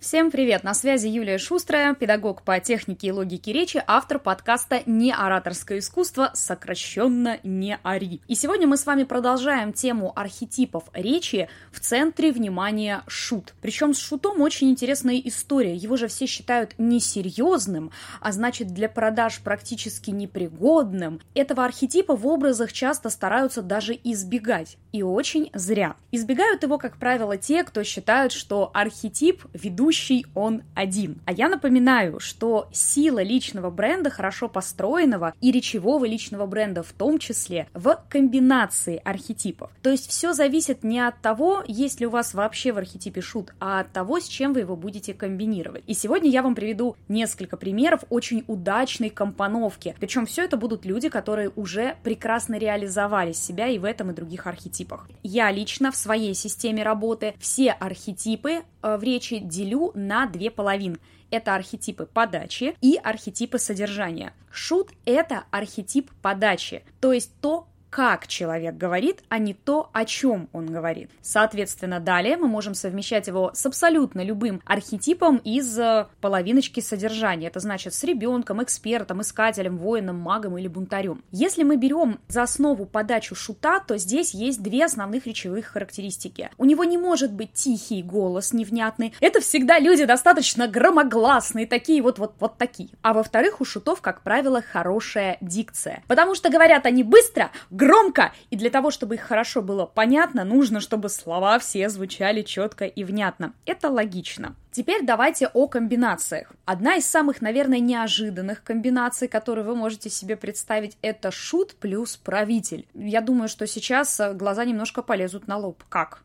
Всем привет! На связи Юлия Шустрая, педагог по технике и логике речи, автор подкаста «Не ораторское искусство», сокращенно «Не ори». И сегодня мы с вами продолжаем тему архетипов речи в центре внимания шут. Причем с шутом очень интересная история. Его же все считают несерьезным, а значит для продаж практически непригодным. Этого архетипа в образах часто стараются даже избегать. И очень зря. Избегают его, как правило, те, кто считают, что архетип ведущий ведущий он один. А я напоминаю, что сила личного бренда, хорошо построенного, и речевого личного бренда в том числе, в комбинации архетипов. То есть все зависит не от того, есть ли у вас вообще в архетипе шут, а от того, с чем вы его будете комбинировать. И сегодня я вам приведу несколько примеров очень удачной компоновки. Причем все это будут люди, которые уже прекрасно реализовали себя и в этом и других архетипах. Я лично в своей системе работы все архетипы в речи делю на две половины. Это архетипы подачи и архетипы содержания. Шут – это архетип подачи, то есть то, как человек говорит, а не то, о чем он говорит. Соответственно, далее мы можем совмещать его с абсолютно любым архетипом из э, половиночки содержания. Это значит с ребенком, экспертом, искателем, воином, магом или бунтарем. Если мы берем за основу подачу шута, то здесь есть две основных речевых характеристики. У него не может быть тихий голос, невнятный. Это всегда люди достаточно громогласные, такие вот, вот, вот такие. А во-вторых, у шутов, как правило, хорошая дикция. Потому что говорят они быстро, громко, и для того, чтобы их хорошо было понятно, нужно, чтобы слова все звучали четко и внятно. Это логично. Теперь давайте о комбинациях. Одна из самых, наверное, неожиданных комбинаций, которые вы можете себе представить, это шут плюс правитель. Я думаю, что сейчас глаза немножко полезут на лоб. Как?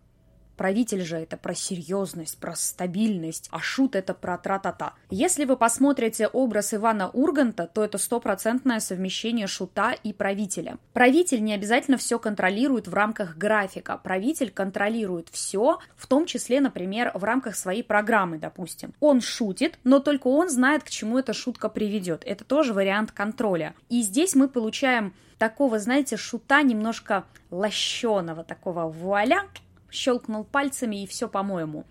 Правитель же это про серьезность, про стабильность, а шут это про тра-та-та. Если вы посмотрите образ Ивана Урганта, то это стопроцентное совмещение шута и правителя. Правитель не обязательно все контролирует в рамках графика. Правитель контролирует все, в том числе, например, в рамках своей программы, допустим. Он шутит, но только он знает, к чему эта шутка приведет. Это тоже вариант контроля. И здесь мы получаем такого, знаете, шута немножко лощеного, такого вуаля, щелкнул пальцами и все по-моему.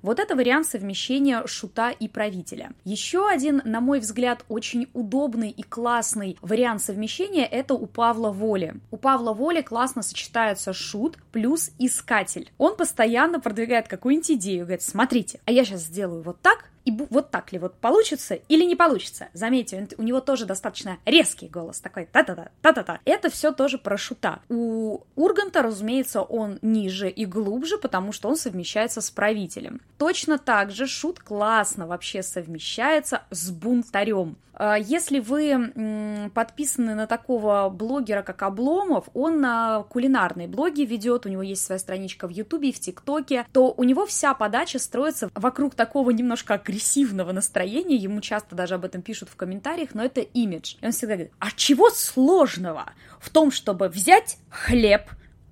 Вот это вариант совмещения шута и правителя. Еще один, на мой взгляд, очень удобный и классный вариант совмещения – это у Павла Воли. У Павла Воли классно сочетаются шут плюс искатель. Он постоянно продвигает какую-нибудь идею, говорит, смотрите, а я сейчас сделаю вот так, и вот так ли вот получится или не получится. Заметьте, у него тоже достаточно резкий голос, такой та-та-та, та-та-та. Это все тоже про шута. У Урганта, разумеется, он ниже и глубже, потому что он совмещается с правителем. Точно так же шут классно вообще совмещается с бунтарем. А, если вы подписаны на такого блогера, как Обломов, он на кулинарные блоги ведет, у него есть своя страничка в Ютубе и в ТикТоке, то у него вся подача строится вокруг такого немножко агрессивного настроения, ему часто даже об этом пишут в комментариях, но это имидж. И он всегда говорит, а чего сложного в том, чтобы взять хлеб,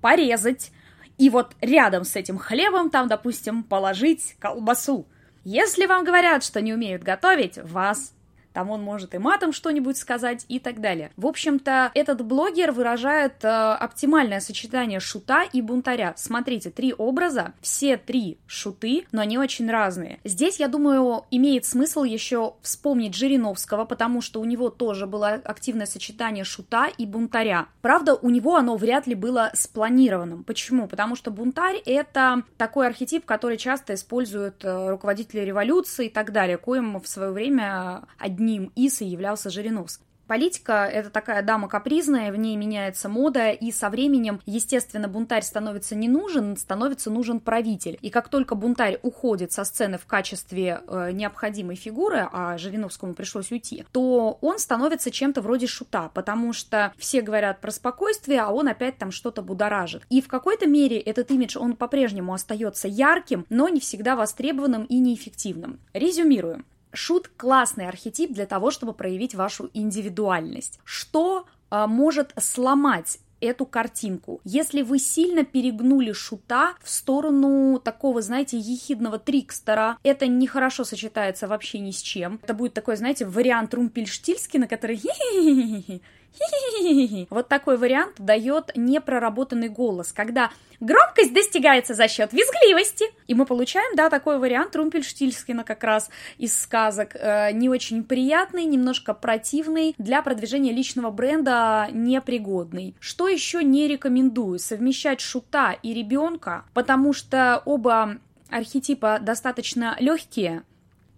порезать, и вот рядом с этим хлебом там, допустим, положить колбасу. Если вам говорят, что не умеют готовить, вас там он может и матом что-нибудь сказать и так далее. В общем-то, этот блогер выражает э, оптимальное сочетание шута и бунтаря. Смотрите, три образа, все три шуты, но они очень разные. Здесь, я думаю, имеет смысл еще вспомнить Жириновского, потому что у него тоже было активное сочетание шута и бунтаря. Правда, у него оно вряд ли было спланированным. Почему? Потому что бунтарь — это такой архетип, который часто используют э, руководители революции и так далее, коим в свое время одни одним из и являлся Жириновский. Политика — это такая дама капризная, в ней меняется мода, и со временем, естественно, бунтарь становится не нужен, становится нужен правитель. И как только бунтарь уходит со сцены в качестве э, необходимой фигуры, а Жириновскому пришлось уйти, то он становится чем-то вроде шута, потому что все говорят про спокойствие, а он опять там что-то будоражит. И в какой-то мере этот имидж, он по-прежнему остается ярким, но не всегда востребованным и неэффективным. Резюмируем. Шут – классный архетип для того, чтобы проявить вашу индивидуальность. Что э, может сломать эту картинку. Если вы сильно перегнули шута в сторону такого, знаете, ехидного трикстера, это нехорошо сочетается вообще ни с чем. Это будет такой, знаете, вариант Румпельштильски, на который Вот такой вариант дает непроработанный голос, когда громкость достигается за счет визгливости. И мы получаем, да, такой вариант Румпельштильскина как раз из сказок. Э, не очень приятный, немножко противный, для продвижения личного бренда непригодный. Что еще не рекомендую? Совмещать шута и ребенка, потому что оба архетипа достаточно легкие,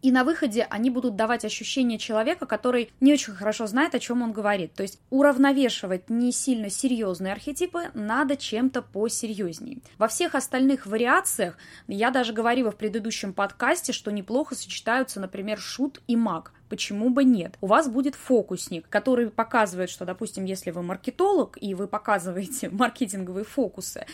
и на выходе они будут давать ощущение человека, который не очень хорошо знает, о чем он говорит. То есть уравновешивать не сильно серьезные архетипы надо чем-то посерьезней. Во всех остальных вариациях, я даже говорила в предыдущем подкасте, что неплохо сочетаются, например, шут и маг. Почему бы нет? У вас будет фокусник, который показывает, что, допустим, если вы маркетолог и вы показываете маркетинговые фокусы,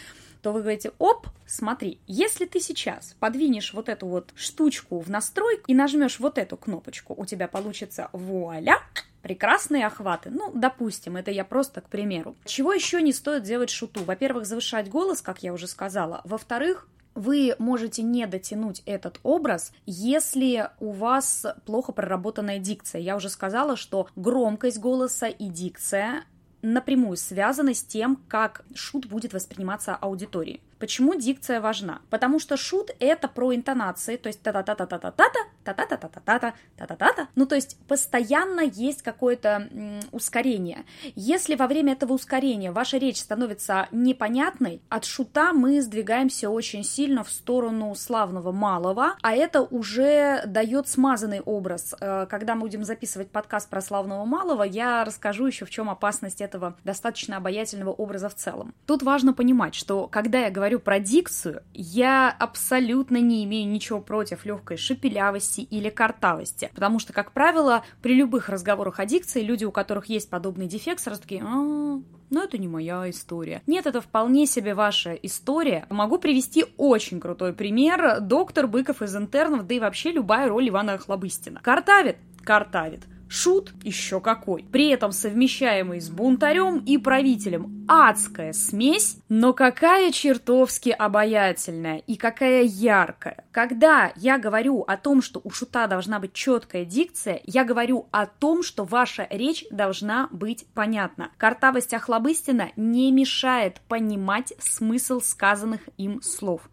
то вы говорите, оп, смотри, если ты сейчас подвинешь вот эту вот штучку в настройку и нажмешь вот эту кнопочку, у тебя получится вуаля, прекрасные охваты. Ну, допустим, это я просто к примеру. Чего еще не стоит делать шуту? Во-первых, завышать голос, как я уже сказала. Во-вторых, вы можете не дотянуть этот образ, если у вас плохо проработанная дикция. Я уже сказала, что громкость голоса и дикция напрямую связаны с тем, как шут будет восприниматься аудиторией. Почему дикция важна? Потому что шут это про интонации, то есть та-та-та-та-та-та-та, та-та-та-та-та-та, та-та-та-та. Ну, то есть постоянно есть какое-то ускорение. Если во время этого ускорения ваша речь становится непонятной, от шута мы сдвигаемся очень сильно в сторону славного малого, а это уже дает смазанный образ. Э, когда мы будем записывать подкаст про славного малого, я расскажу еще, в чем опасность этого достаточно обаятельного образа в целом. Тут важно понимать, что когда я говорю говорю про дикцию, я абсолютно не имею ничего против легкой шепелявости или картавости, потому что, как правило, при любых разговорах о дикции люди, у которых есть подобный дефект, сразу такие, а, но «Ну, это не моя история. Нет, это вполне себе ваша история. Могу привести очень крутой пример. Доктор Быков из интернов, да и вообще любая роль Ивана Охлобыстина. Картавит? Картавит. Шут еще какой. При этом совмещаемый с бунтарем и правителем. Адская смесь, но какая чертовски обаятельная и какая яркая. Когда я говорю о том, что у шута должна быть четкая дикция, я говорю о том, что ваша речь должна быть понятна. Картавость Охлобыстина не мешает понимать смысл сказанных им слов.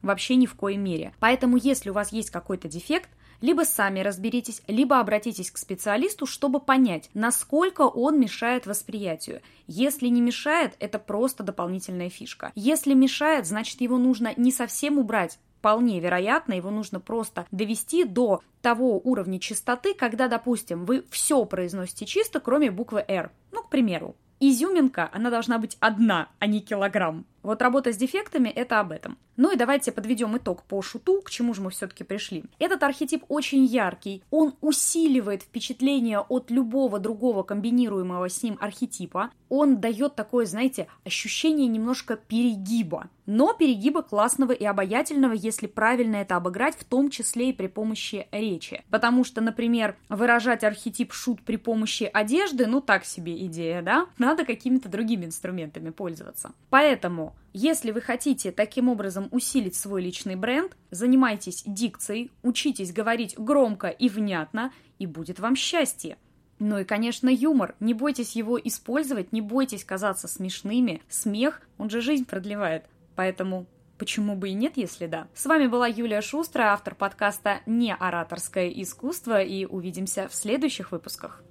Вообще ни в коей мере. Поэтому, если у вас есть какой-то дефект, либо сами разберитесь, либо обратитесь к специалисту, чтобы понять, насколько он мешает восприятию. Если не мешает, это просто дополнительная фишка. Если мешает, значит его нужно не совсем убрать, вполне вероятно, его нужно просто довести до того уровня чистоты, когда, допустим, вы все произносите чисто, кроме буквы R. Ну, к примеру, изюминка, она должна быть одна, а не килограмм. Вот работа с дефектами – это об этом. Ну и давайте подведем итог по шуту, к чему же мы все-таки пришли. Этот архетип очень яркий, он усиливает впечатление от любого другого комбинируемого с ним архетипа, он дает такое, знаете, ощущение немножко перегиба, но перегиба классного и обаятельного, если правильно это обыграть, в том числе и при помощи речи. Потому что, например, выражать архетип шут при помощи одежды, ну так себе идея, да? Надо какими-то другими инструментами пользоваться. Поэтому если вы хотите таким образом усилить свой личный бренд, занимайтесь дикцией, учитесь говорить громко и внятно, и будет вам счастье. Ну и, конечно, юмор. Не бойтесь его использовать, не бойтесь казаться смешными. Смех, он же жизнь продлевает. Поэтому Почему бы и нет, если да? С вами была Юлия Шустрая, автор подкаста «Не ораторское искусство», и увидимся в следующих выпусках.